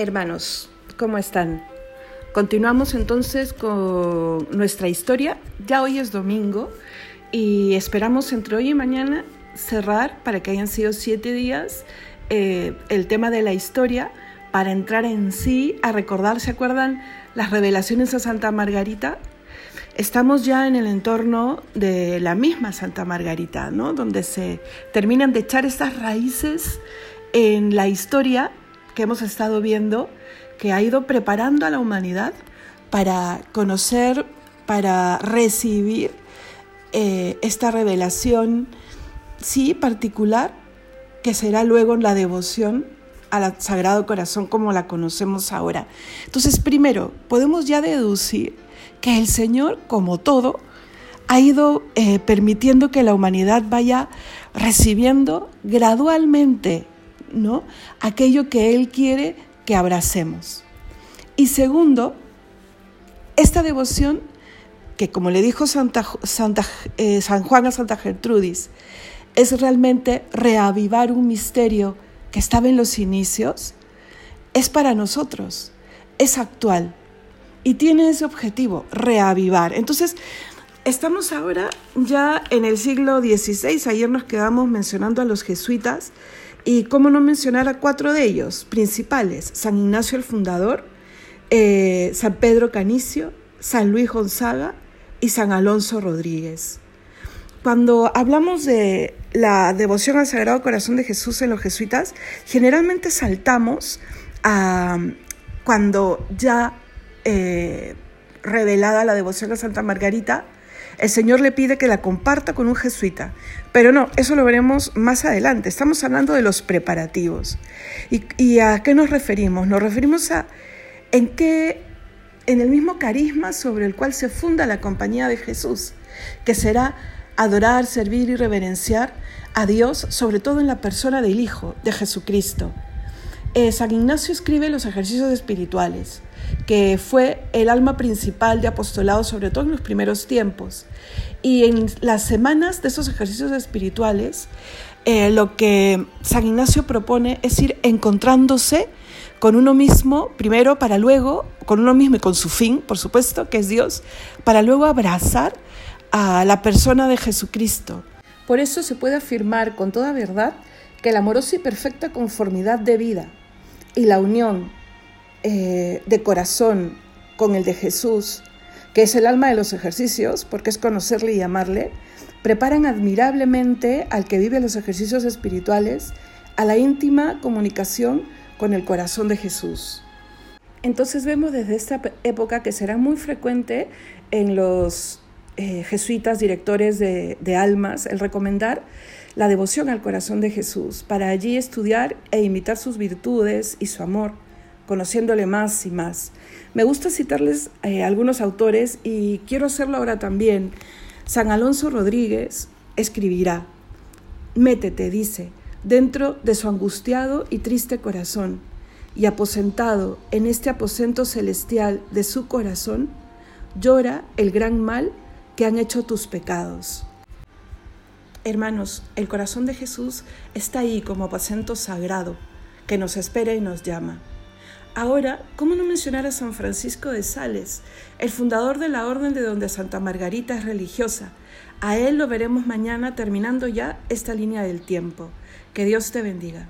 Hermanos, ¿cómo están? Continuamos entonces con nuestra historia. Ya hoy es domingo y esperamos entre hoy y mañana cerrar para que hayan sido siete días eh, el tema de la historia para entrar en sí, a recordar, ¿se acuerdan las revelaciones a Santa Margarita? Estamos ya en el entorno de la misma Santa Margarita, ¿no? Donde se terminan de echar estas raíces en la historia que hemos estado viendo, que ha ido preparando a la humanidad para conocer, para recibir eh, esta revelación, sí, particular, que será luego la devoción al Sagrado Corazón como la conocemos ahora. Entonces, primero, podemos ya deducir que el Señor, como todo, ha ido eh, permitiendo que la humanidad vaya recibiendo gradualmente ¿no? aquello que Él quiere que abracemos. Y segundo, esta devoción, que como le dijo Santa, Santa, eh, San Juan a Santa Gertrudis, es realmente reavivar un misterio que estaba en los inicios, es para nosotros, es actual y tiene ese objetivo, reavivar. Entonces, estamos ahora ya en el siglo XVI, ayer nos quedamos mencionando a los jesuitas, y cómo no mencionar a cuatro de ellos principales, San Ignacio el Fundador, eh, San Pedro Canicio, San Luis Gonzaga y San Alonso Rodríguez. Cuando hablamos de la devoción al Sagrado Corazón de Jesús en los jesuitas, generalmente saltamos a cuando ya eh, revelada la devoción a Santa Margarita, el Señor le pide que la comparta con un jesuita. Pero no, eso lo veremos más adelante. Estamos hablando de los preparativos. ¿Y, a qué nos referimos? Nos referimos a en qué, en el mismo carisma sobre el cual se funda la compañía de Jesús, que será adorar, servir y reverenciar a Dios, sobre todo en la persona del Hijo, de Jesucristo. Eh, San Ignacio escribe los ejercicios espirituales que fue el alma principal de apostolado, sobre todo en los primeros tiempos. Y en las semanas de esos ejercicios espirituales, eh, lo que San Ignacio propone es ir encontrándose con uno mismo, primero para luego, con uno mismo y con su fin, por supuesto, que es Dios, para luego abrazar a la persona de Jesucristo. Por eso se puede afirmar con toda verdad que la amorosa y perfecta conformidad de vida y la unión eh, de corazón con el de Jesús, que es el alma de los ejercicios, porque es conocerle y amarle, preparan admirablemente al que vive los ejercicios espirituales a la íntima comunicación con el corazón de Jesús. Entonces vemos desde esta época que será muy frecuente en los eh, jesuitas directores de, de almas el recomendar la devoción al corazón de Jesús para allí estudiar e imitar sus virtudes y su amor conociéndole más y más. Me gusta citarles eh, algunos autores y quiero hacerlo ahora también. San Alonso Rodríguez escribirá, Métete, dice, dentro de su angustiado y triste corazón, y aposentado en este aposento celestial de su corazón, llora el gran mal que han hecho tus pecados. Hermanos, el corazón de Jesús está ahí como aposento sagrado, que nos espera y nos llama. Ahora, ¿cómo no mencionar a San Francisco de Sales, el fundador de la orden de donde Santa Margarita es religiosa? A él lo veremos mañana terminando ya esta línea del tiempo. Que Dios te bendiga.